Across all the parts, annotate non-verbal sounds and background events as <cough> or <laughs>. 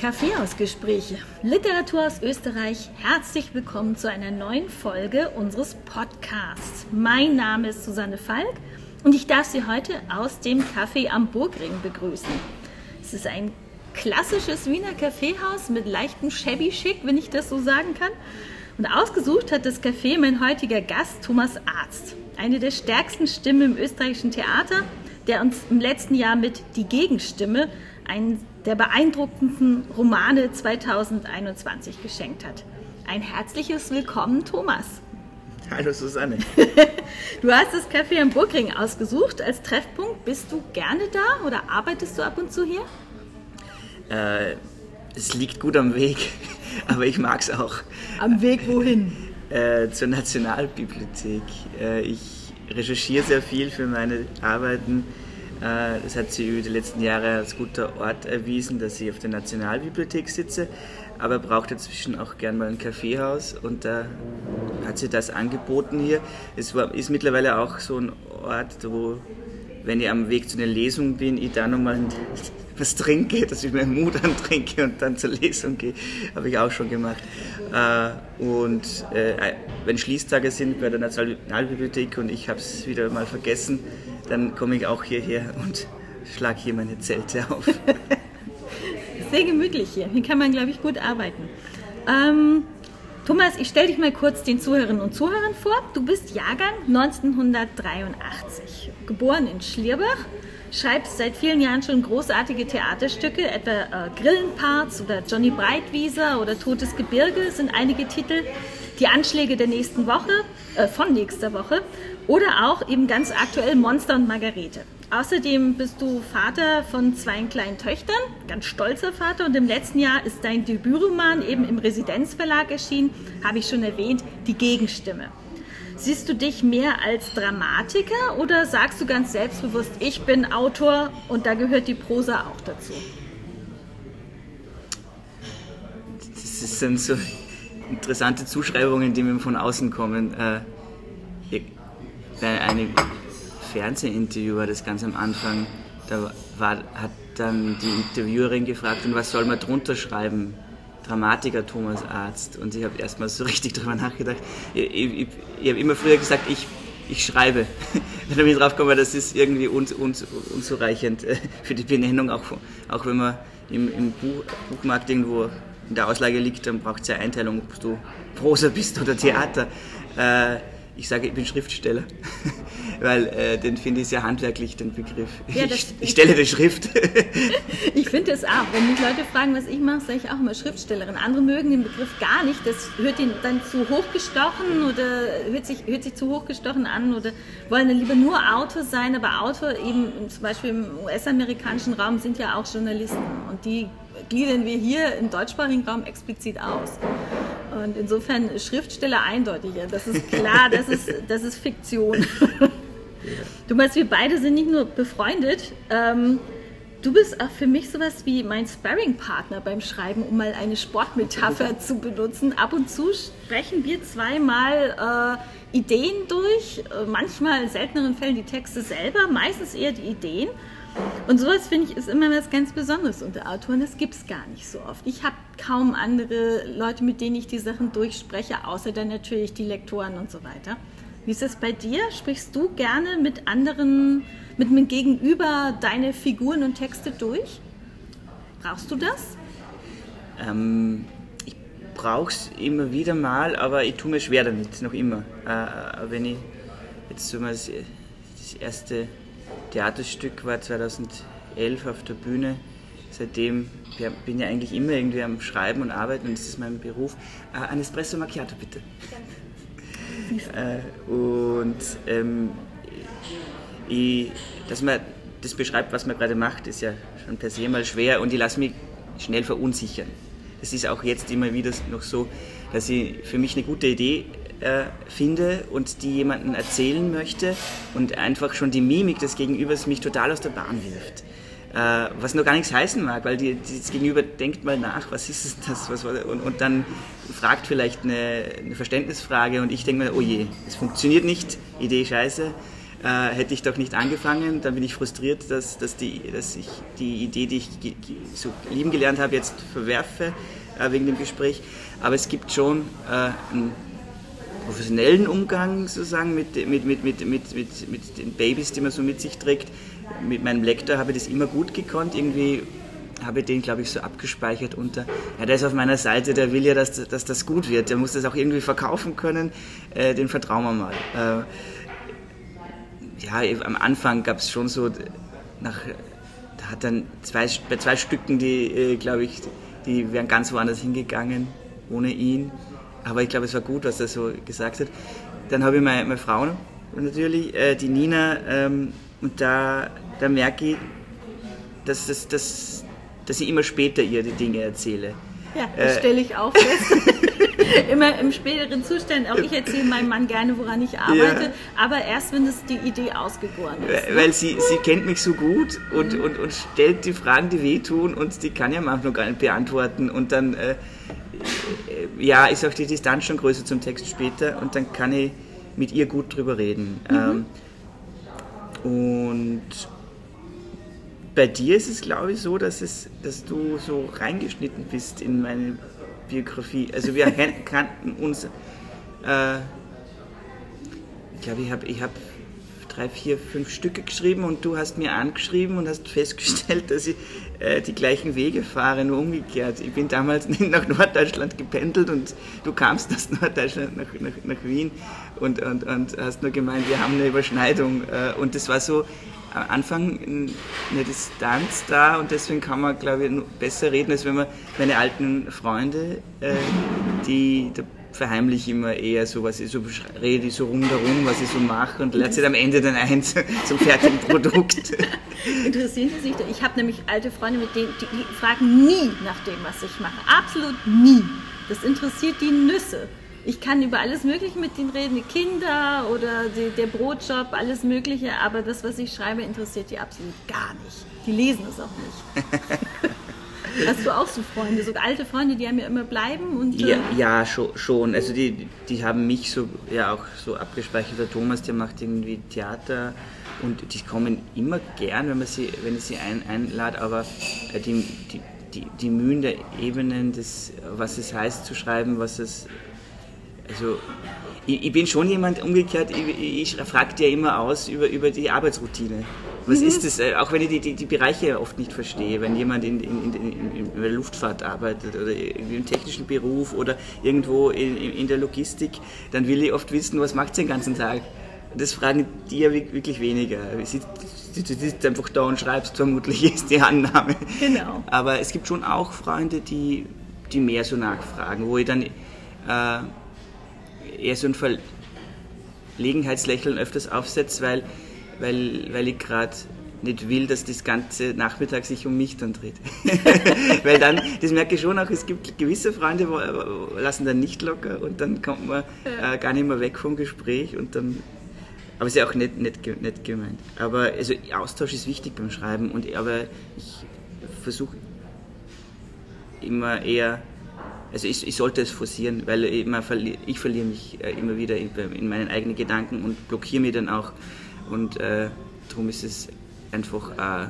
Kaffeehausgespräche, Literatur aus Österreich. Herzlich willkommen zu einer neuen Folge unseres Podcasts. Mein Name ist Susanne Falk und ich darf Sie heute aus dem Café am Burgring begrüßen. Es ist ein klassisches Wiener Kaffeehaus mit leichtem Shabby Schick, wenn ich das so sagen kann. Und ausgesucht hat das Café mein heutiger Gast Thomas Arzt, eine der stärksten Stimmen im österreichischen Theater, der uns im letzten Jahr mit Die Gegenstimme einen der beeindruckendsten Romane 2021 geschenkt hat. Ein herzliches Willkommen, Thomas. Hallo Susanne. <laughs> du hast das Café am Burgring ausgesucht als Treffpunkt. Bist du gerne da oder arbeitest du ab und zu hier? Äh, es liegt gut am Weg, <laughs> aber ich mag es auch. Am Weg wohin? <laughs> Äh, zur Nationalbibliothek. Äh, ich recherchiere sehr viel für meine Arbeiten das hat sie über die letzten Jahre als guter Ort erwiesen, dass ich auf der Nationalbibliothek sitze, aber braucht dazwischen auch gern mal ein Kaffeehaus und da hat sie das angeboten hier. Es war, ist mittlerweile auch so ein Ort, wo, wenn ich am Weg zu einer Lesung bin, ich da nochmal was trinke, dass ich mir Mut <laughs> antrinke und dann zur Lesung gehe. Habe ich auch schon gemacht. Äh, und äh, wenn Schließtage sind bei der Nationalbibliothek und ich habe es wieder mal vergessen, dann komme ich auch hierher und schlage hier meine Zelte <laughs> auf. Sehr gemütlich hier. Hier kann man, glaube ich, gut arbeiten. Ähm, Thomas, ich stelle dich mal kurz den Zuhörerinnen und Zuhörern vor. Du bist Jahrgang 1983, geboren in Schlierbach, schreibst seit vielen Jahren schon großartige Theaterstücke, etwa äh, Grillenparts oder Johnny Breitwieser oder Totes Gebirge sind einige Titel. Die Anschläge der nächsten Woche, äh, von nächster Woche oder auch eben ganz aktuell Monster und Margarete. Außerdem bist du Vater von zwei kleinen Töchtern, ganz stolzer Vater. Und im letzten Jahr ist dein Debütroman eben im Residenzverlag erschienen, habe ich schon erwähnt, Die Gegenstimme. Siehst du dich mehr als Dramatiker oder sagst du ganz selbstbewusst, ich bin Autor und da gehört die Prosa auch dazu? Das sind so interessante Zuschreibungen, die mir von außen kommen. Äh, bei einem Fernsehinterview war das ganz am Anfang, da war, hat dann die Interviewerin gefragt, und was soll man drunter schreiben? Dramatiker Thomas Arzt. Und ich habe erstmal so <laughs> richtig darüber nachgedacht. Ich, ich, ich habe immer früher gesagt, ich, ich schreibe. <laughs> Dann bin ich drauf gekommen, das ist irgendwie uns, uns, unzureichend äh, für die Benennung, auch, auch wenn man im, im Buch, Buchmarkt irgendwo in der Auslage liegt, dann braucht es ja Einteilung, ob du Prosa bist oder Theater. Äh, ich sage, ich bin Schriftsteller, <laughs> weil äh, den finde ich sehr handwerklich, den Begriff. Ja, ich, ich, stelle die Schrift. <laughs> ich finde es auch. Wenn mich Leute fragen, was ich mache, sage ich auch immer Schriftstellerin. Andere mögen den Begriff gar nicht. Das hört ihnen dann zu hochgestochen oder hört sich, hört sich zu hochgestochen an oder wollen dann lieber nur Autor sein. Aber Autor eben zum Beispiel im US-amerikanischen Raum sind ja auch Journalisten und die gliedern wir hier im deutschsprachigen Raum explizit aus. Und insofern Schriftsteller eindeutiger. Das ist klar, das ist, das ist Fiktion. <laughs> Du meinst, wir beide sind nicht nur befreundet. Ähm, du bist auch für mich sowas wie mein Sparring-Partner beim Schreiben, um mal eine Sportmetapher <laughs> zu benutzen. Ab und zu sprechen wir zweimal äh, Ideen durch, äh, manchmal in selteneren Fällen die Texte selber, meistens eher die Ideen. Und sowas finde ich ist immer was ganz Besonderes unter Autoren. Das gibt es gar nicht so oft. Ich habe kaum andere Leute, mit denen ich die Sachen durchspreche, außer dann natürlich die Lektoren und so weiter. Wie ist es bei dir? Sprichst du gerne mit anderen, mit dem Gegenüber deine Figuren und Texte durch? Brauchst du das? Ähm, ich brauche es immer wieder mal, aber ich tue mir schwer damit, noch immer. Äh, wenn ich jetzt so mal das erste Theaterstück war 2011 auf der Bühne. Seitdem bin ich eigentlich immer irgendwie am Schreiben und Arbeiten und das ist mein Beruf. Äh, ein Espresso Macchiato bitte. äh, und ähm, ich, dass man das beschreibt, was man gerade macht, ist ja schon per se mal schwer und ich lasse mich schnell verunsichern. Das ist auch jetzt immer wieder noch so, dass ich für mich eine gute Idee äh, finde und die jemanden erzählen möchte und einfach schon die Mimik des Gegenübers mich total aus der Bahn wirft. Äh, was noch gar nichts heißen mag, weil die, das Gegenüber denkt mal nach, was ist das, was und, und dann fragt vielleicht eine, eine, Verständnisfrage und ich denke mir, oh je, es funktioniert nicht, Idee scheiße. äh, hätte ich doch nicht angefangen. Dann bin ich frustriert, dass, dass, die, dass ich die Idee, die ich so lieben gelernt habe, jetzt verwerfe äh, wegen dem Gespräch. Aber es gibt schon äh, einen professionellen Umgang sozusagen mit, mit, mit, mit, mit, mit, mit den Babys, die man so mit sich trägt. Mit meinem Lektor habe ich das immer gut gekonnt. Irgendwie habe den, glaube ich, so abgespeichert unter, ja, der ist auf meiner Seite, der will ja, dass, dass das gut wird, der muss das auch irgendwie verkaufen können, äh, den vertrauen wir mal. Äh, ja, am Anfang gab es schon so, nach, da hat dann zwei, bei zwei Stücken, die, äh, glaube ich, die wären ganz woanders hingegangen, ohne ihn. Aber ich glaube, es war gut, was er so gesagt hat. Dann habe ich meine, meine Frau natürlich, äh, die Nina, ähm, und da, da merke ich, dass, dass, dass, dass ich immer später ihr die Dinge erzähle. Ja, das äh, stelle ich auch fest. <laughs> Immer im späteren Zustand. Auch ich erzähle meinem Mann gerne, woran ich arbeite, ja. aber erst, wenn das die Idee ausgegoren ist. Ne? Weil sie, sie kennt mich so gut und, mhm. und, und stellt die Fragen, die wehtun und die kann ja manchmal gar nicht beantworten. Und dann, äh, ja, ist auch die Distanz schon größer zum Text später und dann kann ich mit ihr gut drüber reden. Mhm. Ähm, und bei dir ist es, glaube ich, so, dass, es, dass du so reingeschnitten bist in meine Biografie. Also wir <laughs> kannten uns, äh, ich glaube, ich habe ich hab drei, vier, fünf Stücke geschrieben und du hast mir angeschrieben und hast festgestellt, <laughs> dass ich äh, die gleichen Wege fahre, nur umgekehrt. Ich bin damals <laughs> nach Norddeutschland gependelt und du kamst aus Norddeutschland nach, nach, nach Wien und, und, und hast nur gemeint, wir haben eine Überschneidung. Äh, und das war so am Anfang eine Distanz da und deswegen kann man, glaube ich, besser reden, als wenn man meine alten Freunde, äh, die verheimliche ich immer eher so, was ich so rede, ich so rundherum, was ich so mache und letztlich am Ende dann eins <laughs> zum fertigen Produkt. Interessieren Sie sich da? Ich habe nämlich alte Freunde, mit denen, die, die fragen nie nach dem, was ich mache. Absolut nie. Das interessiert die Nüsse ich kann über alles Mögliche mit denen reden, die Kinder oder die, der Brotjob, alles Mögliche, aber das, was ich schreibe, interessiert die absolut gar nicht. Die lesen es auch nicht. <laughs> Hast du auch so Freunde, so alte Freunde, die einem ja immer bleiben? Und, ja, äh, ja schon. Also die, die haben mich so ja auch so abgespeichert. Der Thomas, der macht irgendwie Theater und die kommen immer gern, wenn man sie, wenn ich sie ein, einlade, aber äh, die, die, die, die Mühen der Ebenen, des, was es heißt zu schreiben, was es also ich, ich, bin schon jemand umgekehrt, ich, ich frage dir immer aus über, über die Arbeitsroutine. Was mhm. ist das? Äh, auch wenn ich die, die, die, Bereiche oft nicht verstehe, wenn jemand in, in, in, in der Luftfahrt arbeitet oder im technischen Beruf oder irgendwo in, der Logistik, dann will ich oft wissen, was macht sie den ganzen Tag? Das fragen die ja wirklich weniger. Du sitzt einfach da und schreibst, vermutlich ist die Annahme. Genau. Aber es gibt schon auch Freunde, die, die mehr so nachfragen, wo ich dann äh, eher so ein Verlegenheitslächeln öfters aufsetzt, weil, weil, weil ich gerade nicht will, dass das ganze Nachmittag sich um mich dann dreht. <laughs> weil dann, das merke ich schon auch, es gibt gewisse Freunde, wo, wo lassen dann nicht locker und dann kommt man äh, gar nicht mehr weg vom Gespräch und dann, aber es ist ja auch nicht, nicht, nicht gemeint. Aber also Austausch ist wichtig beim Schreiben und aber ich versuche immer eher also ich, ich, sollte es forcieren, weil immer verli ich verliere mich äh, immer wieder in, in, meinen eigenen Gedanken und blockiere mich dann auch. Und äh, darum ist es einfach äh,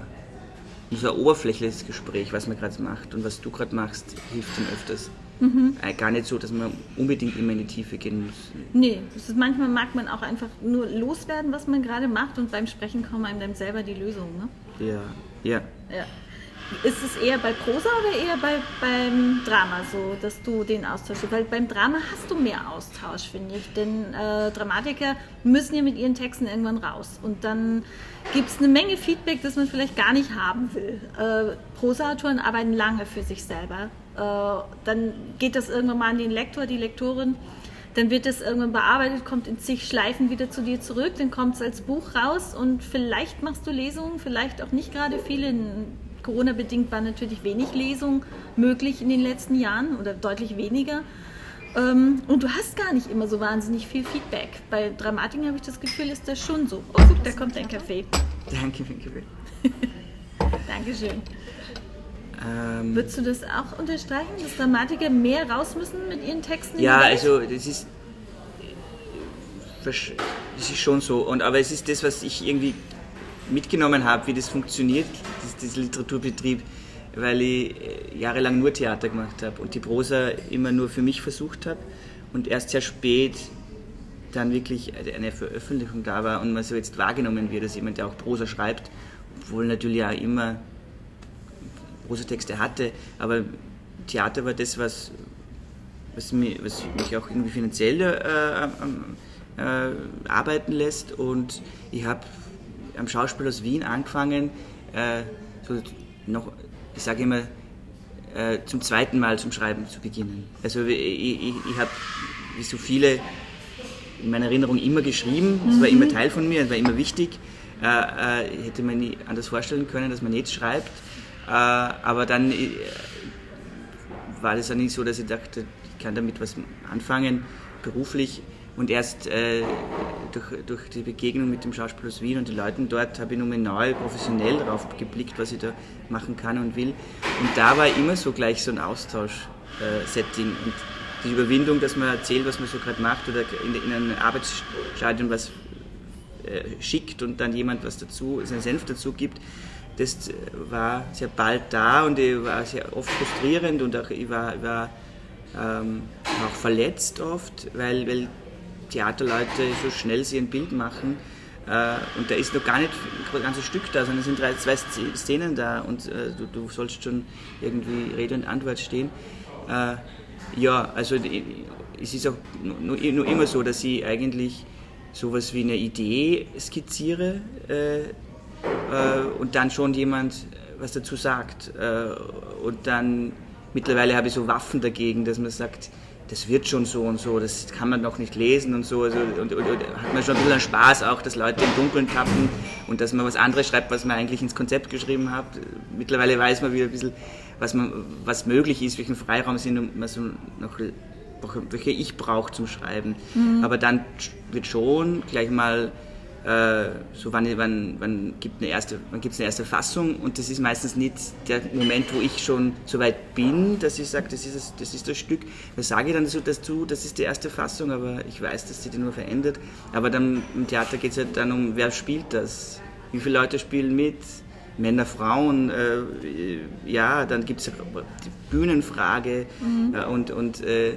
nur so ein oberflächliches Gespräch, was man gerade macht und was du gerade machst, hilft ihm öfters. Mhm. Äh, gar nicht so, dass man unbedingt immer in die Tiefe gehen muss. Nee, ist, manchmal mag man auch einfach nur loswerden, was man gerade macht und beim Sprechen kommen einem dann selber die Lösung. Ne? Ja, ja. ja. Ist es eher bei Prosa oder eher bei, beim Drama so, dass du den Austausch Weil beim Drama hast du mehr Austausch, finde ich. Denn äh, Dramatiker müssen ja mit ihren Texten irgendwann raus. Und dann gibt es eine Menge Feedback, das man vielleicht gar nicht haben will. Äh, Prosa-Autoren arbeiten lange für sich selber. Äh, dann geht das irgendwann mal an den Lektor, die Lektorin. Dann wird es irgendwann bearbeitet, kommt in zig Schleifen wieder zu dir zurück, dann kommt es als Buch raus und vielleicht machst du Lesungen, vielleicht auch nicht gerade viele. Corona-bedingt war natürlich wenig Lesung möglich in den letzten Jahren oder deutlich weniger. Ähm, und du hast gar nicht immer so wahnsinnig viel Feedback. Bei Dramatiken habe ich das Gefühl, ist das schon so. Oh, guck, da kommt dein Kaffee. Danke für den Kaffee. Dankeschön. Ähm, Würdest du das auch unterstreichen, dass Dramatiker mehr raus müssen mit ihren Texten? Ja, also das ist, das das ist schon so. Und, aber es ist das, was ich irgendwie mitgenommen habe, wie das funktioniert, dieser Literaturbetrieb, weil ich äh, jahrelang nur Theater gemacht habe und die Prosa immer nur für mich versucht habe und erst sehr spät dann wirklich eine Veröffentlichung da war und man so jetzt wahrgenommen wird, dass jemand, der auch Prosa schreibt, obwohl natürlich auch immer Prosatexte hatte, aber Theater war das, was, was, mich, was mich auch irgendwie finanziell äh, äh, arbeiten lässt und ich habe am Schauspiel aus Wien angefangen, äh, so noch, ich sage immer, äh, zum zweiten Mal zum Schreiben zu beginnen. Also ich, ich, ich habe, wie so viele in meiner Erinnerung immer geschrieben, es mhm. war immer mhm. Teil von mir, es war immer wichtig. Äh, äh, hätte man nie anders vorstellen können, dass man jetzt schreibt. Äh, aber dann äh, war das auch nicht so, dass ich dachte, ich kann damit was anfangen, beruflich. Und erst äh, durch, durch die Begegnung mit dem Schauspiel aus Wien und den Leuten dort habe ich nochmal neu professionell darauf geblickt, was ich da machen kann und will. Und da war immer so gleich so ein Austausch-Setting. Äh, und die Überwindung, dass man erzählt, was man so gerade macht oder in, in einem Arbeitsstadion was äh, schickt und dann jemand was dazu, seinen Senf dazu gibt, das war sehr bald da und ich war sehr oft frustrierend und auch, ich war, war ähm, auch verletzt oft, weil, weil Theaterleute so schnell sie ein Bild machen. Äh, und da ist noch gar nicht ein ganzes Stück da, sondern es sind drei, zwei Szenen da und äh, du, du, sollst schon irgendwie Rede und Antwort stehen. Äh, ja, also es ist auch nur, nur, immer so, dass ich eigentlich sowas wie eine Idee skizziere äh, äh, und dann schon jemand was dazu sagt. Und dann mittlerweile habe ich so Waffen dagegen, dass man sagt, das wird schon so und so, das kann man noch nicht lesen und so. Also, und, und, und, hat man schon ein bisschen Spaß auch, dass Leute im Dunkeln tappen und dass man was anderes schreibt, was man eigentlich ins Konzept geschrieben hat. Mittlerweile weiß man wieder ein bisschen, was, man, was möglich ist, welchen Freiraum sind und man so noch welche ich brauche zum Schreiben. Mhm. Aber dann wird schon gleich mal so wann, wann, wann gibt eine erste, wann gibt's eine erste Fassung und das ist meistens nicht der Moment, wo ich schon so weit bin, dass ich sage, das ist das, das ist das Stück. Da sage ich dann so dazu, das ist die erste Fassung, aber ich weiß, dass sie die nur verändert. Aber dann im Theater geht es halt dann um, wer spielt das? Wie viele Leute spielen mit? Männer, Frauen, äh, ja, dann gibt es die Bühnenfrage mhm. äh, und, und äh,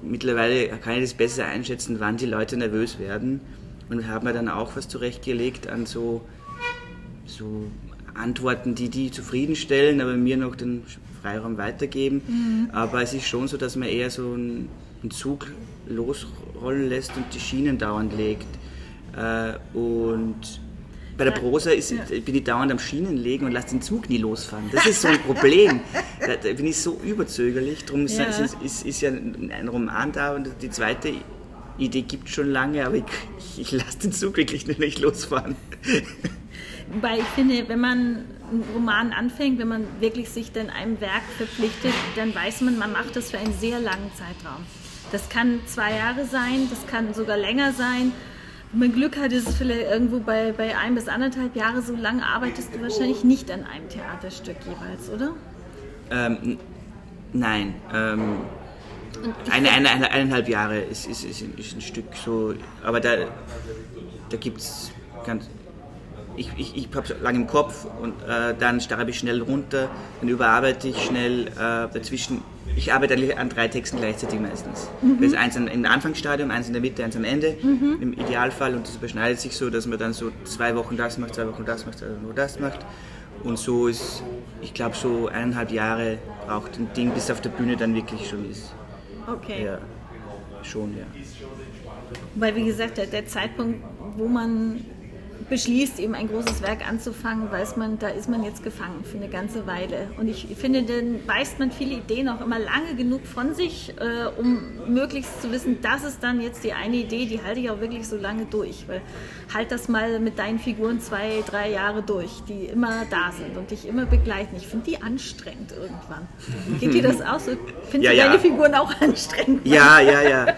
mittlerweile kann ich das besser einschätzen, wann die Leute nervös werden und haben mir dann auch was zurechtgelegt an so, so Antworten, die die zufriedenstellen, aber mir noch den Freiraum weitergeben. Mhm. Aber es ist schon so, dass man eher so einen, einen Zug losrollen lässt und die Schienen dauernd legt. Äh, und bei der Prosa ist, ja. bin ich dauernd am Schienen legen und lasse den Zug nie losfahren. Das ist so ein Problem. <laughs> da, da, bin ich so überzögerlich. Darum ja. ist, ist, ist, ja ein Roman da und die zweite Idee gibt es schon lange, aber ich, ich lasse den Zug wirklich nicht losfahren. Weil ich finde, wenn man einen Roman anfängt, wenn man wirklich sich dann einem Werk verpflichtet, dann weiß man, man macht das für einen sehr langen Zeitraum. Das kann zwei Jahre sein, das kann sogar länger sein. Wenn man Glück hat, ist es vielleicht irgendwo bei, bei ein bis anderthalb Jahre. So lange arbeitest du wahrscheinlich nicht an einem Theaterstück jeweils, oder? Ähm, nein. Ähm, eine, eine, eine, eineinhalb Jahre ist, ist, ist, ist ein Stück so, aber da, da gibt es ganz. Ich, ich, ich habe es lange im Kopf und äh, dann schreibe ich schnell runter, dann überarbeite ich schnell äh, dazwischen. Ich arbeite an drei Texten gleichzeitig meistens. Mhm. Das ist eins im Anfangsstadium, eins in der Mitte, eins am Ende, mhm. im Idealfall. Und das überschneidet sich so, dass man dann so zwei Wochen das macht, zwei Wochen das macht, zwei Wochen das macht. Und so ist, ich glaube, so eineinhalb Jahre braucht ein Ding, bis auf der Bühne dann wirklich schon ist. Okay. Ja, schon, ja. Weil, wie gesagt, der, der Zeitpunkt, wo man beschließt, eben ein großes Werk anzufangen, weiß man, da ist man jetzt gefangen für eine ganze Weile. Und ich finde, dann weist man viele Ideen auch immer lange genug von sich, äh, um möglichst zu wissen, das ist dann jetzt die eine Idee, die halte ich auch wirklich so lange durch. Weil halt das mal mit deinen Figuren zwei, drei Jahre durch, die immer da sind und dich immer begleiten. Ich finde die anstrengend irgendwann. Geht dir das auch so? Findest ja, du ja. deine Figuren auch anstrengend? Ja, ja, ja. <laughs>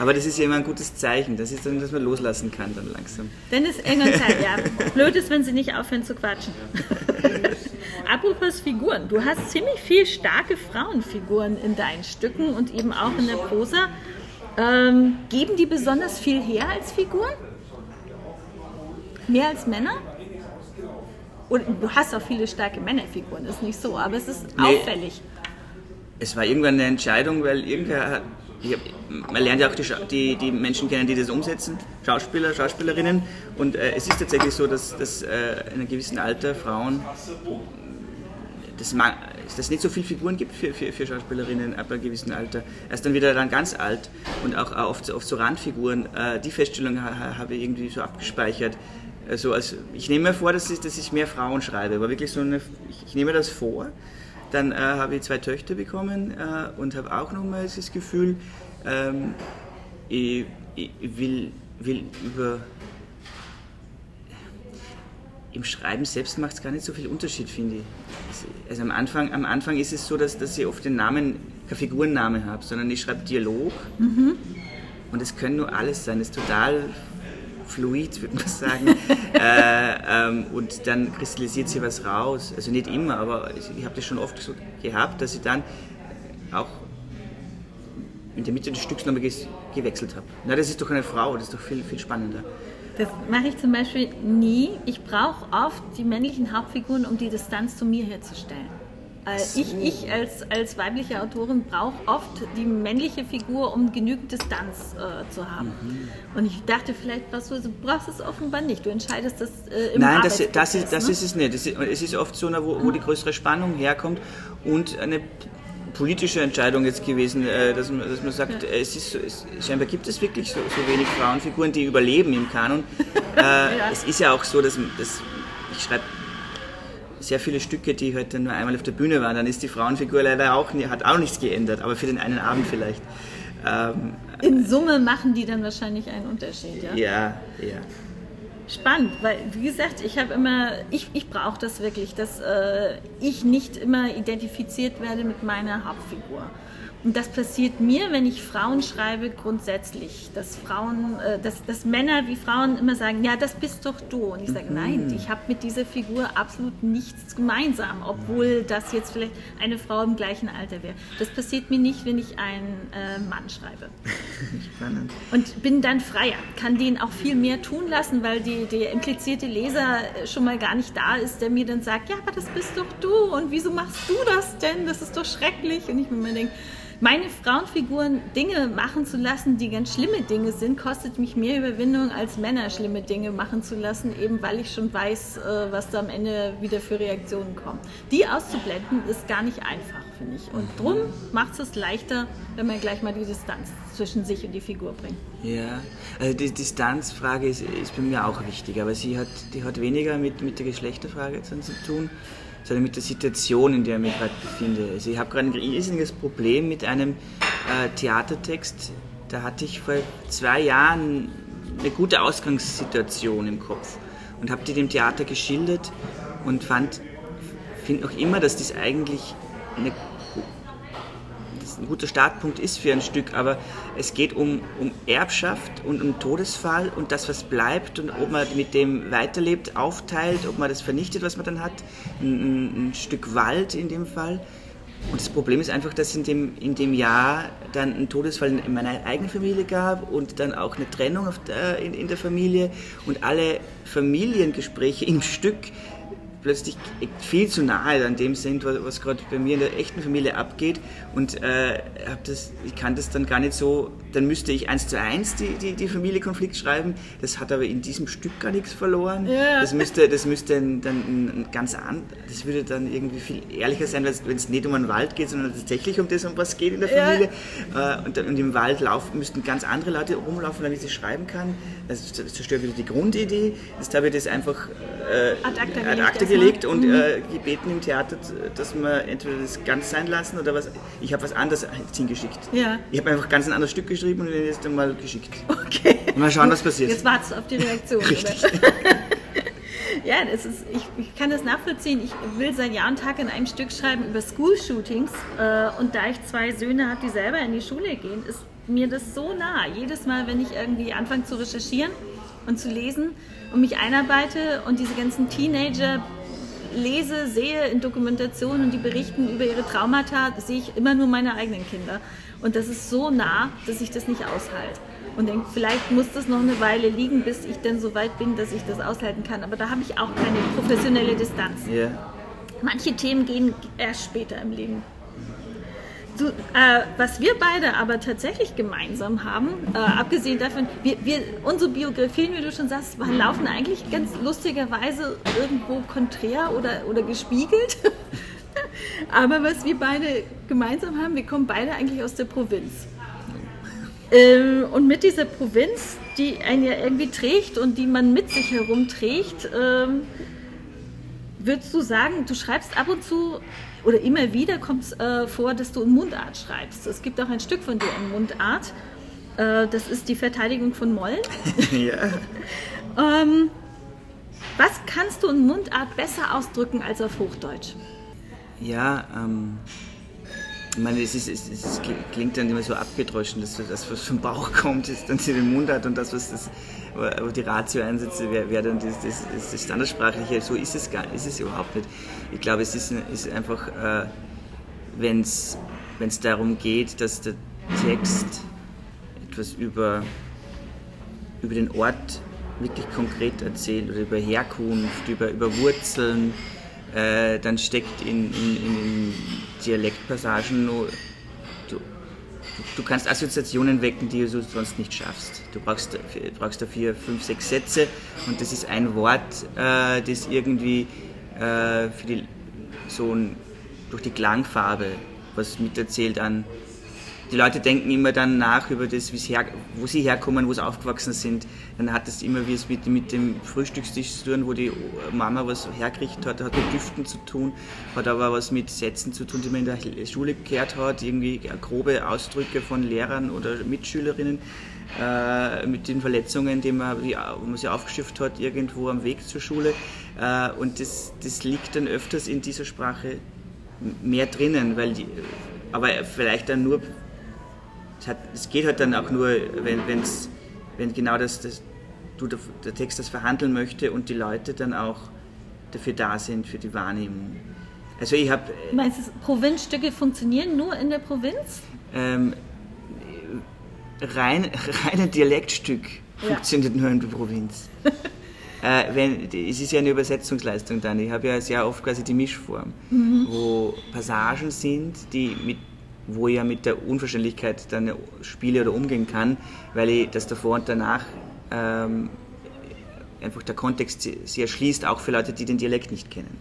Aber das ist ja immer ein gutes Zeichen. Das ist dann, dass man loslassen kann dann langsam. Dann ist irgendwann Zeit, ja. Blöd ist, wenn sie nicht aufhören zu quatschen. <laughs> Apropos Figuren. Du hast ziemlich viel starke Frauenfiguren in deinen Stücken und eben auch in der Prosa. Ähm, geben die besonders viel her als Figuren? Mehr als Männer? Und du hast auch viele starke Männerfiguren, ist nicht so, aber es ist nee, auffällig. Es war irgendwann eine Entscheidung, weil irgendwer hab, man lernt ja auch die, die, die, Menschen kennen, die das umsetzen, Schauspieler, Schauspielerinnen. Und äh, es ist tatsächlich so, dass, dass äh, in einem gewissen Alter Frauen, das, dass es nicht so viele Figuren gibt für, für, für, Schauspielerinnen ab einem gewissen Alter. Erst dann wieder dann ganz alt und auch oft, oft so Randfiguren. Äh, die Feststellung habe ich irgendwie so abgespeichert also, also ich nehme mir vor, dass ich, dass ich mehr Frauen schreibe, aber wirklich so eine, ich, ich nehme das vor. Dann äh, habe ich zwei Töchter bekommen äh, und habe auch nochmal das Gefühl, ähm, ich, ich, will, will über. Im Schreiben selbst macht es gar nicht so viel Unterschied, finde ich. Also am Anfang, am Anfang ist es so, dass, dass ich oft den Namen, keine Figurenname habe, sondern ich schreibe Dialog. Mhm. Und es können nur alles sein. Das ist total fluid, würde man sagen. <laughs> äh, ähm, und dann kristallisiert sich was raus. Also nicht immer, aber ich habe das schon oft so gehabt, dass ich dann auch in der Mitte des Stücks nochmal gewechselt habe. Na, das ist doch eine Frau, das ist doch viel, viel spannender. Das mache ich zum Beispiel nie. Ich brauche oft die männlichen Hauptfiguren, um die Distanz zu mir herzustellen. So. Ich, ich als, als weibliche Autorin brauche oft die männliche Figur, um genügend Distanz äh, zu haben. Mhm. Und ich dachte vielleicht, was du, du brauchst es offenbar nicht. Du entscheidest das äh, im Nein, das, das, ist, das ne? ist es nicht. Ist, es ist oft so, wo, wo die größere Spannung herkommt und eine politische Entscheidung jetzt gewesen, äh, dass, man, dass man sagt, ja. es ist, es, scheinbar gibt es wirklich so, so, wenig Frauenfiguren, die überleben im Kanon. <laughs> äh, ja. Es ist ja auch so, dass, dass ich schreibe sehr viele Stücke, die heute nur einmal auf der Bühne waren, dann ist die Frauenfigur leider auch, hat auch nichts geändert, aber für den einen Abend vielleicht. Ähm, In Summe machen die dann wahrscheinlich einen Unterschied, ja? Ja, ja. Spannend, weil wie gesagt, ich habe immer, ich, ich brauche das wirklich, dass äh, ich nicht immer identifiziert werde mit meiner Hauptfigur. Und das passiert mir, wenn ich Frauen schreibe, grundsätzlich. Dass Frauen, äh, dass, dass Männer wie Frauen immer sagen, ja, das bist doch du. Und ich sage, mhm. nein, ich habe mit dieser Figur absolut nichts gemeinsam, obwohl das jetzt vielleicht eine Frau im gleichen Alter wäre. Das passiert mir nicht, wenn ich einen äh, Mann schreibe. <laughs> Spannend. Und bin dann freier, kann den auch viel mehr tun lassen, weil die, der implizierte Leser schon mal gar nicht da ist, der mir dann sagt, ja, aber das bist doch du und wieso machst du das denn? Das ist doch schrecklich. Und ich mir immer denke, meine Frauenfiguren Dinge machen zu lassen, die ganz schlimme Dinge sind, kostet mich mehr Überwindung, als Männer schlimme Dinge machen zu lassen, eben weil ich schon weiß, äh, was da am Ende wieder für Reaktionen kommen. Die auszublenden ist gar nicht einfach, finde ich. Und drum macht es leichter, wenn man gleich mal die Distanz zwischen sich und die Figur bringt. Ja, also die Distanzfrage ist, ist bei mir auch wichtig, aber sie hat, die hat weniger mit, mit der Geschlechterfrage zu tun sondern mit der Situation, in der ich mich gerade befinde. Also ich habe gerade ein riesiges Problem mit einem äh, Theatertext. Da hatte ich vor zwei Jahren eine gute Ausgangssituation im Kopf und habe die dem Theater geschildert und fand, finde noch immer, dass das eigentlich eine ein guter Startpunkt ist für ein Stück, aber es geht um, um Erbschaft und um Todesfall und das, was bleibt und ob man mit dem weiterlebt, aufteilt, ob man das vernichtet, was man dann hat, ein, ein Stück Wald in dem Fall. Und das Problem ist einfach, dass in dem, in dem Jahr dann ein Todesfall in meiner eigenen Familie gab und dann auch eine Trennung der, in, in der Familie und alle Familiengespräche im Stück plötzlich viel zu nahe an dem sind, was gerade bei mir in der echten Familie abgeht. Und äh, das, ich kann das dann gar nicht so, dann müsste ich eins zu eins die, die, die Familienkonflikt schreiben. Das hat aber in diesem Stück gar nichts verloren. Ja. Das müsste, das müsste dann ein ganz an, das würde dann irgendwie viel ehrlicher sein, wenn es nicht um einen Wald geht, sondern tatsächlich um das, um was geht in der Familie. Ja. Äh, und, und, im Wald laufen, müssten ganz andere Leute rumlaufen, damit ich schreiben kann. Das zerstört wieder die Grundidee. Jetzt habe ich das einfach äh, ad acta gelegt und mhm. äh, gebeten im Theater, dass wir entweder das ganz sein lassen oder was. Ich habe was anderes hingeschickt. Ja. Ich habe einfach ganz ein anderes Stück geschrieben und den jetzt mal geschickt. Okay. Und mal schauen, was passiert. Jetzt wartest du auf die Reaktion. Richtig. <laughs> ja, das ist, ich, ich, kann das nachvollziehen. Ich will seit Jahr und Tag in einem Stück schreiben über School-Shootings. Äh, und da ich zwei Söhne habe, die selber in die Schule gehen, ist mir das so nah. Jedes Mal, wenn ich irgendwie anfange zu recherchieren und zu lesen und mich einarbeite und diese ganzen Teenager lese, sehe in Dokumentationen und die berichten über ihre Traumata, sehe ich immer nur meine eigenen Kinder. Und das ist so nah, dass ich das nicht aushalte. und denke, vielleicht muss das noch eine Weile liegen, bis ich dann so weit bin, dass ich das aushalten kann. Aber da habe ich auch keine professionelle Distanz. Ja. Manche Themen gehen erst später im Leben. Du, äh, was wir beide aber tatsächlich gemeinsam haben, äh, abgesehen davon, wir, wir, unsere Biografien, wie du schon sagst, laufen eigentlich ganz lustigerweise irgendwo konträr oder, oder gespiegelt. <laughs> aber was wir beide gemeinsam haben, wir kommen beide eigentlich aus der Provinz. Ähm, und mit dieser Provinz, die einen ja irgendwie trägt und die man mit sich herumträgt, ähm, würdest du sagen, du schreibst ab und zu oder immer wieder kommt es äh, vor, dass du in Mundart schreibst. Es gibt auch ein Stück von dir in Mundart. Äh, das ist die Verteidigung von Moll. <laughs> ja. ähm, was kannst du in Mundart besser ausdrücken als auf Hochdeutsch? Ja, ähm, ich meine, es, ist, es, es, klingt dann immer so abgedroschen, dass das, was vom Bauch kommt, ist dann in den Mund hat und das, was das, wo die Ratio einsetzt, wäre wär dann das, das, das, Standardsprachliche. So ist es, gar, ist es überhaupt nicht. Ich glaube, es ist, ist einfach, äh, wenn es darum geht, dass der Text etwas über, über den Ort wirklich konkret erzählt oder über Herkunft, über, über Wurzeln, äh, dann steckt in, in, in Dialektpassagen nur, du kannst Assoziationen wecken, die du sonst nicht schaffst. Du brauchst, brauchst dafür fünf, sechs Sätze und das ist ein Wort, äh, das irgendwie äh, für die, so ein, durch die Klangfarbe was miterzählt an die Leute denken immer dann nach über das, her, wo sie herkommen, wo sie aufgewachsen sind. Dann hat es immer wie es mit, mit dem Frühstückstisch zu tun, wo die Mama was hergerichtet hat, hat mit Düften zu tun, hat aber was mit Sätzen zu tun, die man in der Schule gehört hat, irgendwie grobe Ausdrücke von Lehrern oder Mitschülerinnen. Äh, mit den Verletzungen, die man, die, wo man sie aufgeschifft hat, irgendwo am Weg zur Schule. Äh, und das, das liegt dann öfters in dieser Sprache mehr drinnen, weil die, aber vielleicht dann nur es, hat, es geht halt dann auch nur, wenn, wenn's, wenn genau das, das du, der Text das verhandeln möchte und die Leute dann auch dafür da sind, für die Wahrnehmung. Also ich habe... Meinst du, Provinzstücke funktionieren nur in der Provinz? Ähm, rein, <laughs> rein ein Dialektstück ja. funktioniert nur in der Provinz. <laughs> äh, wenn, es ist ja eine Übersetzungsleistung dann. Ich habe ja sehr oft quasi die Mischform, mhm. wo Passagen sind, die mit wo ich ja mit der Unverständlichkeit dann spiele oder umgehen kann, weil ich das davor und danach ähm, einfach der Kontext sehr schließt, auch für Leute, die den Dialekt nicht kennen.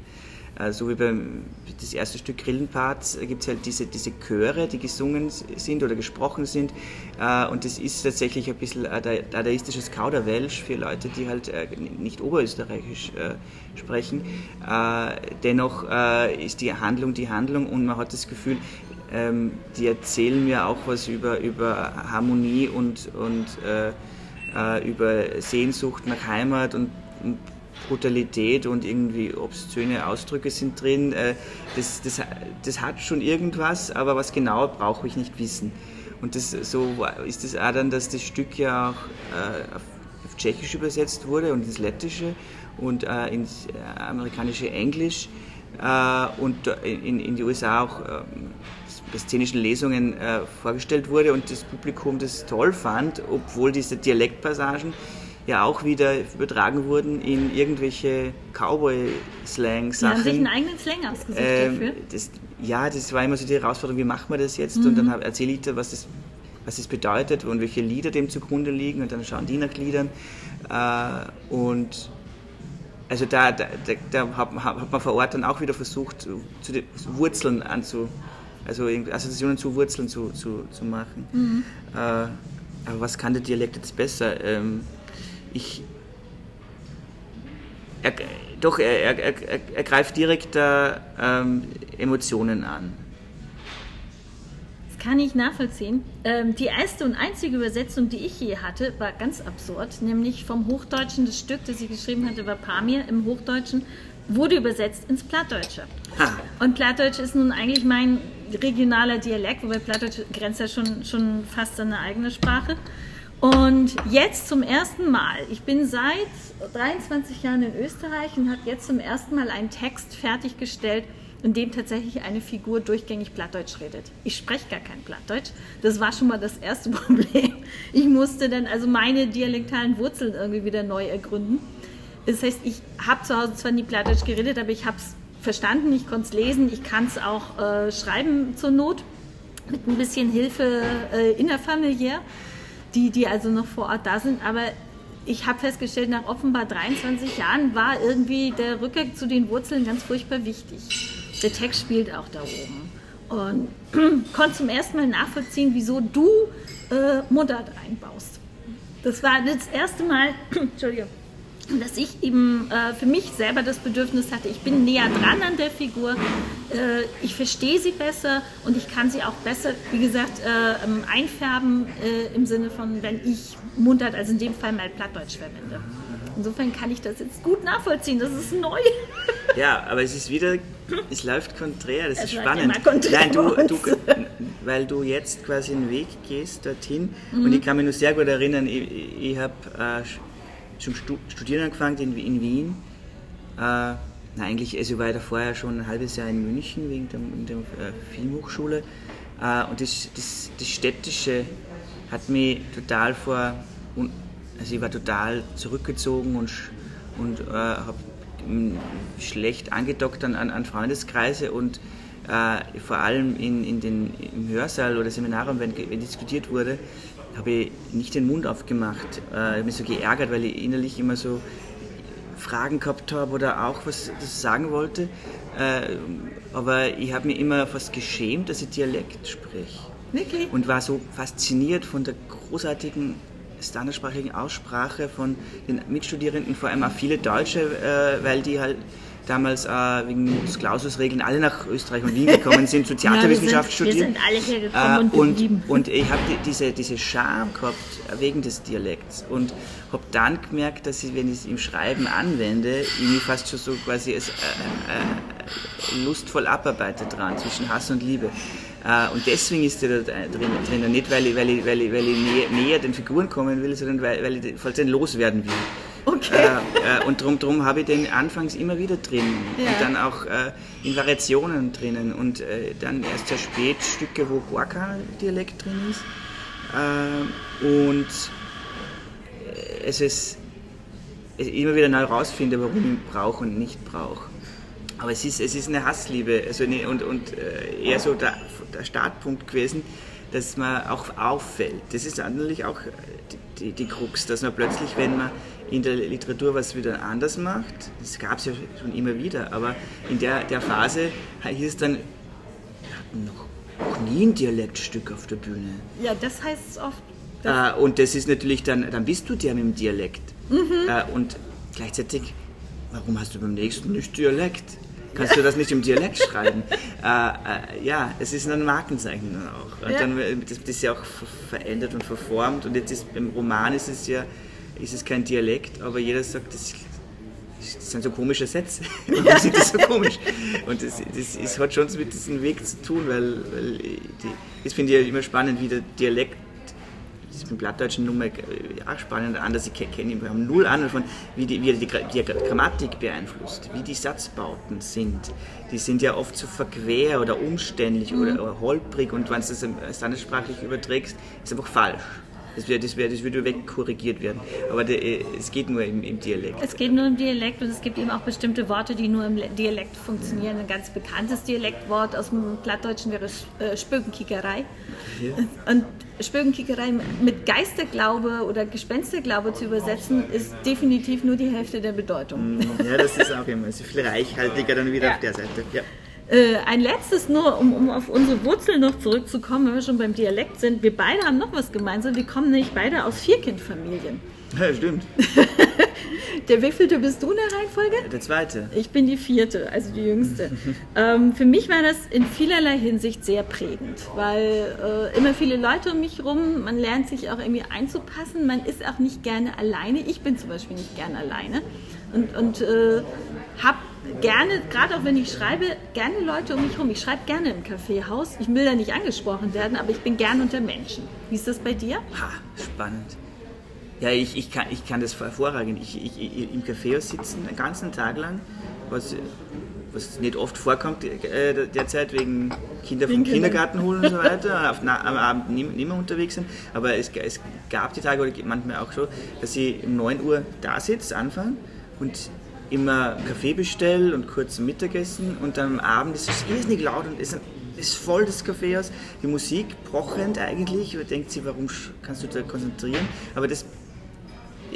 Äh, so wie beim das erste Stück Grillenparts äh, gibt es halt diese, diese Chöre, die gesungen sind oder gesprochen sind. Äh, und das ist tatsächlich ein bisschen dadaistisches Kauderwelsch für Leute, die halt nicht Oberösterreichisch sprechen. Dennoch ist die Handlung die Handlung und man hat das Gefühl, ähm, die erzählen mir auch was über, über Harmonie und, und äh, äh, über Sehnsucht nach Heimat und, und, Brutalität und irgendwie obszöne Ausdrücke sind drin. Äh, das, das, das hat schon irgendwas, aber was genau brauche ich nicht wissen. Und das, so ist es auch dann, dass das Stück ja auch äh, auf, auf Tschechisch übersetzt wurde und ins Lettische und äh, ins äh, amerikanische Englisch und in, in die USA auch ähm, bei szenischen Lesungen äh, vorgestellt wurde und das Publikum das toll fand, obwohl diese Dialektpassagen ja auch wieder übertragen wurden in irgendwelche Cowboy-Slang-Sachen. Die haben sich einen eigenen Slang ausgesucht ähm, dafür? Das, ja, das war immer so die Herausforderung, wie machen wir das jetzt? Mhm. Und dann erzähle ich da, was das, was das bedeutet und welche Lieder dem zugrunde liegen und dann schauen die nach Liedern. Äh, und also da, da, da, hat, hat, man vor Ort dann auch wieder versucht, zu den Wurzeln anzu, also Assoziationen zu Wurzeln zu, zu, zu machen. Mhm. Äh, aber was kann der Dialekt jetzt besser? Ähm, ich, er, doch, er, er, er, er greift direkt äh, ähm, Emotionen an. Das kann ich nachvollziehen. Ähm, die erste und einzige Übersetzung, die ich je hatte, war ganz absurd, nämlich vom Hochdeutschen. Das Stück, das ich geschrieben hatte, war Pamir im Hochdeutschen, wurde übersetzt ins Plattdeutsche. Ha. Und Plattdeutsch ist nun eigentlich mein regionaler Dialekt, wobei Plattdeutsch grenzt ja schon, schon fast an eine eigene Sprache. Und jetzt zum ersten Mal, ich bin seit 23 Jahren in Österreich und habe jetzt zum ersten Mal einen Text fertiggestellt in dem tatsächlich eine Figur durchgängig Plattdeutsch redet. Ich spreche gar kein Plattdeutsch. Das war schon mal das erste <laughs> Problem. Ich musste dann also meine dialektalen Wurzeln irgendwie wieder neu ergründen. Das heißt, ich habe zu Hause zwar nie Plattdeutsch geredet, aber ich habe es verstanden, ich konnte es lesen, ich kann es auch äh, schreiben zur Not mit ein bisschen Hilfe äh, innerfamiliär, die, die also noch vor Ort da sind. Aber ich habe festgestellt, nach offenbar 23 Jahren war irgendwie der Rückgang zu den Wurzeln ganz furchtbar wichtig. Der Text spielt auch da oben. Und <clears throat> konnte zum ersten Mal nachvollziehen, wieso du äh, Mundart einbaust. Das war das erste Mal, <clears throat> Entschuldigung, dass ich eben äh, für mich selber das Bedürfnis hatte, ich bin näher dran an der Figur, äh, ich verstehe sie besser und ich kann sie auch besser, wie gesagt, äh, ähm, einfärben äh, im Sinne von, wenn ich Mundart, also in dem Fall mal Plattdeutsch verwende. Insofern kann ich das jetzt gut nachvollziehen, das ist neu. Ja, aber es ist wieder, es läuft konträr, das Es ist spannend. Nein, du, du, weil du jetzt quasi einen Weg gehst dorthin Mhm. und ich kann mich nur sehr gut erinnern, ich, ich habe äh, zum Stu Studieren angefangen in, Wien. Äh, na, eigentlich, also ich war ja vorher schon ein halbes Jahr in München wegen der, der äh, Filmhochschule. Äh, und das, das, das Städtische hat mich total vor, also ich war total zurückgezogen und, und äh, habe schlecht angedockt an, an, Freundeskreise und äh, vor allem in, in den, im Hörsaal oder Seminarraum, wenn, wenn diskutiert wurde, habe ich nicht den Mund aufgemacht. Äh, ich habe mich so geärgert, weil ich innerlich immer so Fragen gehabt habe oder auch was das sagen wollte. Äh, aber ich habe mich immer fast geschämt, dass ich Dialekt spreche. Wirklich? Und war so fasziniert von der großartigen standardsprachigen Aussprache von den Mitstudierenden, vor allem auch viele Deutsche, äh, weil die halt damals äh, wegen des Klaususregeln alle nach Österreich und Wien <laughs> gekommen sind, zu Theaterwissenschaft ja, wir studieren. sind, Wir sind alle hergekommen Äh, und geblieben. und ich habe die, diese, diese Scham gehabt wegen des Dialekts und habe dann gemerkt, dass ich, wenn ich es im Schreiben anwende, ich mich fast schon so quasi als äh, äh, lustvoll abarbeite dran zwischen Hass und Liebe. Äh, und deswegen ist der da drin, drin nicht weil ich, weil ich, weil ich, weil ich näher, näher den Figuren kommen will, sondern weil, weil ich falls den loswerden will. Okay. Äh, äh, und darum drum habe ich den anfangs immer wieder drin Ja. und dann auch äh, in Variationen drinnen und äh, dann erst sehr spät Stücke, wo gar kein Dialekt drin ist. Äh, und äh, es ist es immer wieder neu rausfinde, warum ich brauche und nicht brauche. Aber es ist, es ist eine Hassliebe also eine, und, und eher so der, der Startpunkt gewesen, dass man auch auffällt. Das ist natürlich auch die, die, Krux, dass man plötzlich, wenn man in der Literatur was wieder anders macht, das gab es ja schon immer wieder, aber in der, der Phase hieß es dann, wir hatten noch, noch nie ein Dialektstück auf der Bühne. Ja, das heißt es oft. Äh, und das ist natürlich dann, dann bist du der mit dem Dialekt. Äh, und gleichzeitig, warum hast du beim nächsten nicht Dialekt? Kannst du das nicht im Dialekt schreiben? <laughs> Äh, äh, ja, es ist ein Markenzeichen dann auch. Und Ja. dann, äh, das, das ist ja auch ver- verändert und verformt. Und jetzt ist beim Roman ist es ja ist es kein Dialekt, aber jeder sagt, das, das sind so komische Sätze. <laughs> Warum sind das so komisch? Und das, das ist, hat schon mit diesem Weg zu tun, weil, weil die, das finde ich ja immer spannend, wie der Dialekt das ist mit plattdeutschen Nummer äh, auch spannend anders. Ich kenne wir haben null Ahnung von, wie die, wie die, die Grammatik beeinflusst, wie die Satzbauten sind. Die sind ja oft so verquer oder umständlich oder, oder holprig und wenn du das standardsprachlich überträgst, ist einfach falsch. Das, wär, das, wär, das würde wegkorrigiert werden. Aber der, äh, es geht nur im, im Dialekt. Es geht nur im Dialekt und es gibt eben auch bestimmte Worte, die nur im Le- Dialekt funktionieren. Ein ganz bekanntes Dialektwort aus dem Plattdeutschen wäre äh, Spökenkickerei. Und Spökenkickerei mit Geisterglaube oder Gespensterglaube zu übersetzen, ist definitiv nur die Hälfte der Bedeutung. Ja, das ist auch immer so viel reichhaltiger dann wieder Ja. auf der Seite. Ja. Äh, ein letztes nur, um, um auf unsere Wurzeln noch zurückzukommen, wenn wir schon beim Dialekt sind. Wir beide haben noch was gemeinsam. Wir kommen nämlich beide aus Vierkindfamilien. ja, stimmt. <laughs> Der wievielte bist du in der Reihenfolge? Der zweite. Ich bin die vierte, also die jüngste. ähm, für mich war das in vielerlei Hinsicht sehr prägend, weil äh, immer viele Leute um mich rum, man lernt sich auch irgendwie einzupassen, man ist auch nicht gerne alleine. Ich bin zum Beispiel nicht gerne alleine und, und äh, habe gerne, gerade auch wenn ich schreibe, gerne Leute um mich rum. Ich schreibe gerne im Kaffeehaus. Ich will da nicht angesprochen werden, aber ich bin gern unter Menschen. Wie ist das bei dir? Ha, spannend. Ja, ich, ich, kann, ich kann das hervorragend. Ich, ich, ich, Im Kaffeehaus sitzen, den ganzen Tag lang, was was nicht oft vorkommt äh, derzeit wegen Kinder vom. Kindergarten holen und so <laughs> weiter, auf, na, am Abend nicht, nicht mehr unterwegs sind. Aber es, es gab die Tage, oder manchmal auch schon, dass ich um 9 Uhr da sitze, anfangen und immer Kaffee bestelle und kurz Mittagessen und dann am Abend ist es irrsinnig laut und es ist voll das Kaffeehaus. Die Musik brochend eigentlich. Man denkt sich, warum kannst du da konzentrieren? Aber das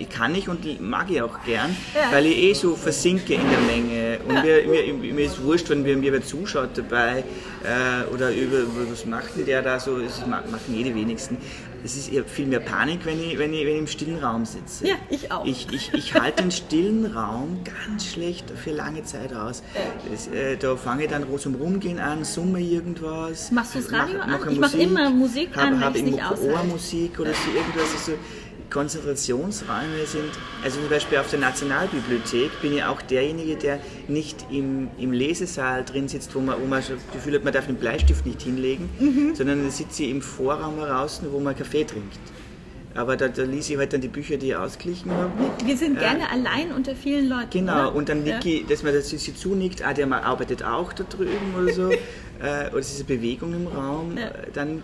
kann ich und mag ich auch gern, Ja. weil ich eh so versinke in der Menge. Und mir, mir, mir ist wurscht, wenn mir, mir wer zuschaut dabei äh, oder über, was macht denn der da so, das ma- machen eh die wenigsten. Es ist viel mehr Panik, wenn ich, wenn ich, wenn ich im stillen Raum sitze. Ja, ich auch. Ich, ich, ich halte den stillen Raum ganz schlecht für lange Zeit aus. Das, äh, da fange ich dann zum Rumgehen an, summe irgendwas. Machst du das Radio mach- an? mache Ich mach immer Musik hab, an, wenn hab ich's im nicht. Ohrmusik oder so irgendwas. Also Konzentrationsräume sind, also zum Beispiel auf der Nationalbibliothek bin ich auch derjenige, der nicht im, im Lesesaal drin sitzt, wo man, wo man das Gefühl hat, man darf den Bleistift nicht hinlegen, Mhm. sondern da sitze ich im Vorraum heraus, wo man Kaffee trinkt. Aber da, da lese ich halt dann die Bücher, die ich ausgeglichen habe. Wir sind gerne allein unter vielen Leuten. Genau, oder? und dann Ja. nicke ich, dass man das sie zunickt, ah, der arbeitet auch da drüben oder so. <laughs> äh, oder es ist eine Bewegung im Raum. Ja. äh, Dann,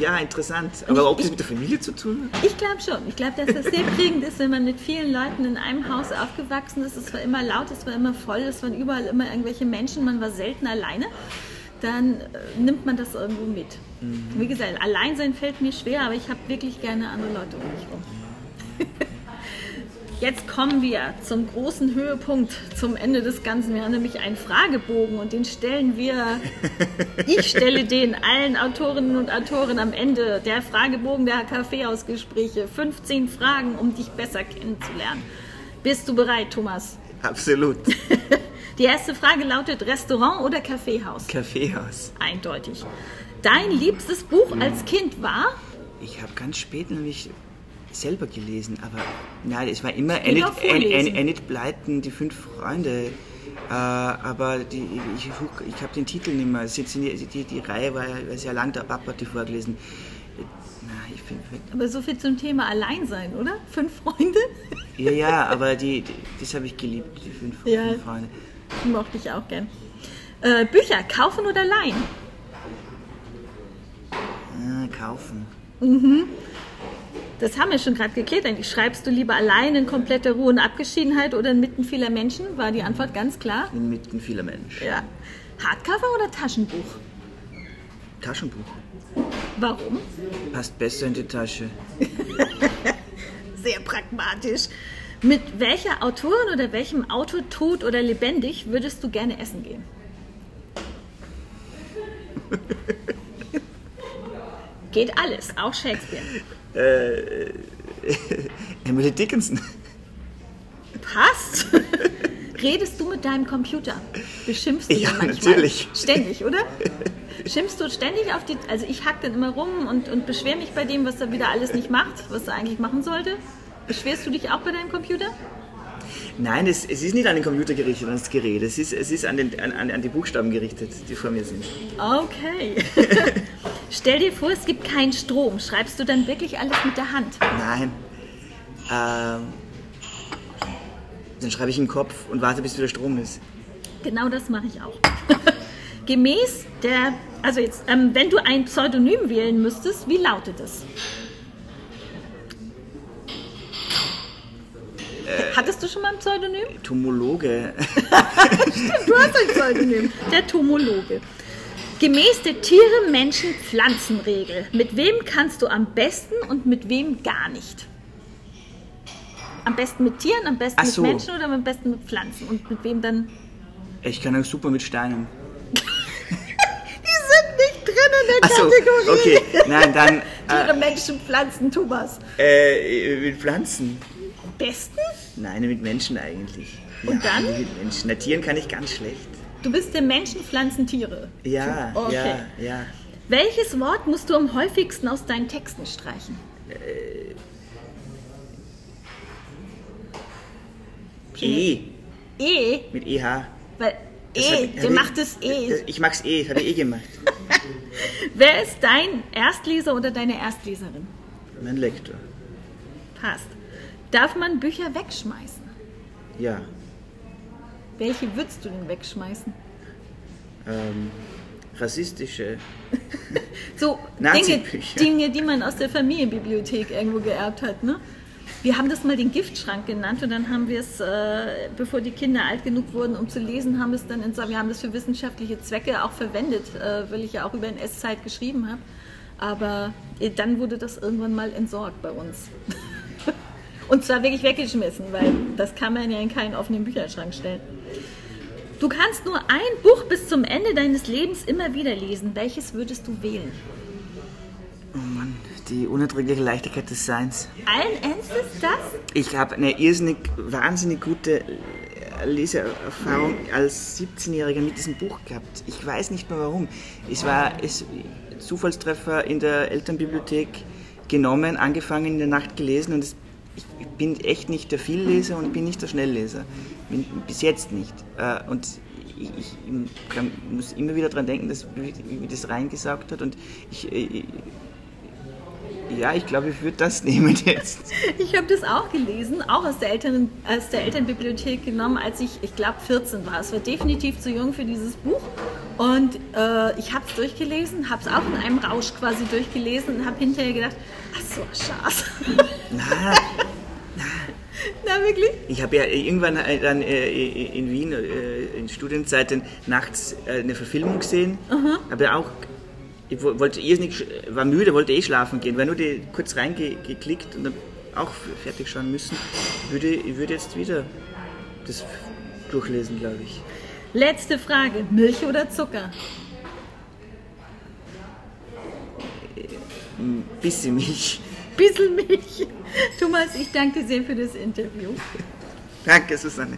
ja, interessant. Aber ob das mit der Familie zu tun hat? Ich glaube schon. Ich glaube, dass das sehr prägend ist, wenn man mit vielen Leuten in einem Haus aufgewachsen ist. Es war immer laut, es war immer voll, es waren überall immer irgendwelche Menschen, man war selten alleine. Dann äh, nimmt man das irgendwo mit. Wie gesagt, allein sein fällt mir schwer, aber ich habe wirklich gerne andere Leute um mich rum. Jetzt kommen wir zum großen Höhepunkt, zum Ende des Ganzen. Wir haben nämlich einen Fragebogen und den stellen wir, <laughs> ich stelle den allen Autorinnen und Autoren am Ende der Fragebogen der Kaffeehausgespräche. 15 Fragen, um dich besser kennenzulernen. Bist du bereit, Thomas? Absolut. <laughs> Die erste Frage lautet Restaurant oder Kaffeehaus? Kaffeehaus. Eindeutig. Dein liebstes Buch als Kind war? Ich habe ganz spät nämlich selber gelesen, aber nein, es war immer Enid, Blyton, die fünf Freunde. Äh, aber die, ich, ich habe den Titel nicht mehr. Die, die, Reihe war ja sehr lang, der Papa hat die vorgelesen. Na, ich bin, Aber so viel zum Thema Alleinsein, oder? Fünf Freunde? ja, ja, aber die, die, das habe ich geliebt, die fünf, Ja. fünf Freunde. <laughs> Mochte ich auch gern. Äh, Bücher kaufen oder leihen? Ah, kaufen. Das haben wir schon gerade geklärt. Eigentlich schreibst du lieber allein in kompletter Ruhe und Abgeschiedenheit oder inmitten vieler Menschen? War die Antwort ganz klar? Inmitten vieler Menschen. Ja. Hardcover oder Taschenbuch? Taschenbuch. Warum? Passt besser in die Tasche. <laughs> Sehr pragmatisch. Mit welcher Autorin oder welchem Autor, tot oder lebendig, würdest du gerne essen gehen? <laughs> Geht alles, auch Shakespeare. Äh, <laughs> Emily Dickinson. Passt. <laughs> Redest du mit deinem Computer? Beschimpfst du Ja, manchmal? natürlich. Ständig, oder? Schimpfst du ständig auf die. Also, ich hack dann immer rum und, und beschwer mich bei dem, was er wieder alles nicht macht, was er eigentlich machen sollte. Beschwerst du dich auch bei deinem Computer? Nein, es, es ist nicht an den Computer gerichtet, an das Gerät. Es ist, es ist an, den, an, an die Buchstaben gerichtet, die vor mir sind. Okay. <laughs> Stell dir vor, es gibt keinen Strom. Schreibst du dann wirklich alles mit der Hand? Nein. Ähm, dann schreibe ich im Kopf und warte, bis wieder Strom ist. Genau das mache ich auch. <laughs> Gemäß der, also jetzt, ähm, wenn du ein Pseudonym wählen müsstest, wie lautet es? Schon mal ein Pseudonym? Tomologe. Du hast ein Pseudonym. Der Tomologe. Gemäß der Tiere-Menschen-Pflanzen-Regel. Mit wem kannst du am besten und mit wem gar nicht? Am besten mit Tieren, am besten Ach mit so. Menschen oder am besten mit Pflanzen? Und mit wem dann? Ich kann auch super mit Steinen. <laughs> Die sind nicht drin in der Achso, Kategorie. okay. Nein, dann Tiere, Menschen, Pflanzen, Thomas. äh, äh, mit Pflanzen. Besten? Nein, mit Menschen eigentlich. Und ja, dann? Mit Menschen. Na, Tieren kann ich ganz schlecht. Du bist der Menschen, Pflanzen, Tiere. Ja, Okay. ja, ja. Welches Wort musst du am häufigsten aus deinen Texten streichen? E. E, Mit EH. weil E, der macht das E. Ich mag's eh, das habe ich eh gemacht. <laughs> Wer ist dein Erstleser oder deine Erstleserin? Mein Lektor. Passt. Darf man Bücher wegschmeißen? Ja. Welche würdest du denn wegschmeißen? Ähm, rassistische. So Dinge. Dinge, die man aus der Familienbibliothek irgendwo geerbt hat, ne? Wir haben das mal den Giftschrank genannt und dann haben wir es, äh, bevor die Kinder alt genug wurden, um zu lesen, haben wir es dann entsorgt. Wir haben das für wissenschaftliche Zwecke auch verwendet, äh, weil ich ja auch über NS-Zeit geschrieben habe. Aber äh, dann wurde das irgendwann mal entsorgt bei uns. Und zwar wirklich weggeschmissen, weil das kann man ja in keinen offenen Bücherschrank stellen. Du kannst nur ein Buch bis zum Ende deines Lebens immer wieder lesen. Welches würdest du wählen? Oh Mann, die unerträgliche Leichtigkeit des Seins. Allen Ernstes das? Ich habe eine irrsinnig, wahnsinnig gute Leseerfahrung als 17-Jähriger mit diesem Buch gehabt. Ich weiß nicht mehr warum. Es war es, Zufallstreffer in der Elternbibliothek genommen, angefangen in der Nacht gelesen und es, ich bin echt nicht der Vielleser und bin nicht der Schnellleser. Bin, bis jetzt nicht. Äh, Und ich, ich kann, muss immer wieder daran denken, dass, wie, wie das reingesaugt hat und ich, äh, ja, ich glaube, ich würde das <laughs> nehmen jetzt. Ich habe das auch gelesen, auch aus der, Eltern, aus der Elternbibliothek genommen, als ich, ich glaube, 14 war. Es war definitiv zu jung für dieses Buch. Und äh, ich habe es durchgelesen, habe es auch in einem Rausch quasi durchgelesen und habe hinterher gedacht, ach so, Schatz. Na, Na, wirklich? Ich habe ja irgendwann äh, dann äh, in Wien äh, in Studienzeiten nachts äh, eine Verfilmung gesehen. Aber ja auch, ich wo- wollte irrsinnig, war müde, wollte eh schlafen gehen, war nur die, kurz reingeklickt und dann auch fertig schauen müssen. Ich würde, ich würde jetzt wieder das durchlesen, glaube ich. Letzte Frage, Milch oder Zucker? Ein bisschen Milch. Bissel Milch. Thomas, ich danke sehr für das Interview. Danke, Susanne.